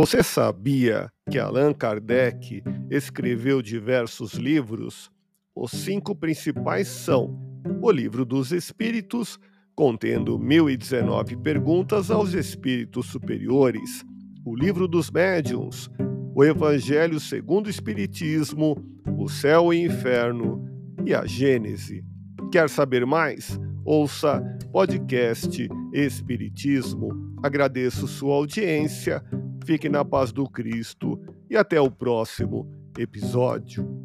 Você sabia que Allan Kardec escreveu diversos livros? Os cinco principais são o Livro dos Espíritos, contendo 1019 perguntas aos espíritos superiores, o Livro dos Médiuns, o Evangelho segundo o Espiritismo, o Céu e Inferno e a Gênese. Quer saber mais? Ouça podcast Espiritismo. Agradeço sua audiência, fique na paz do Cristo e até o próximo episódio.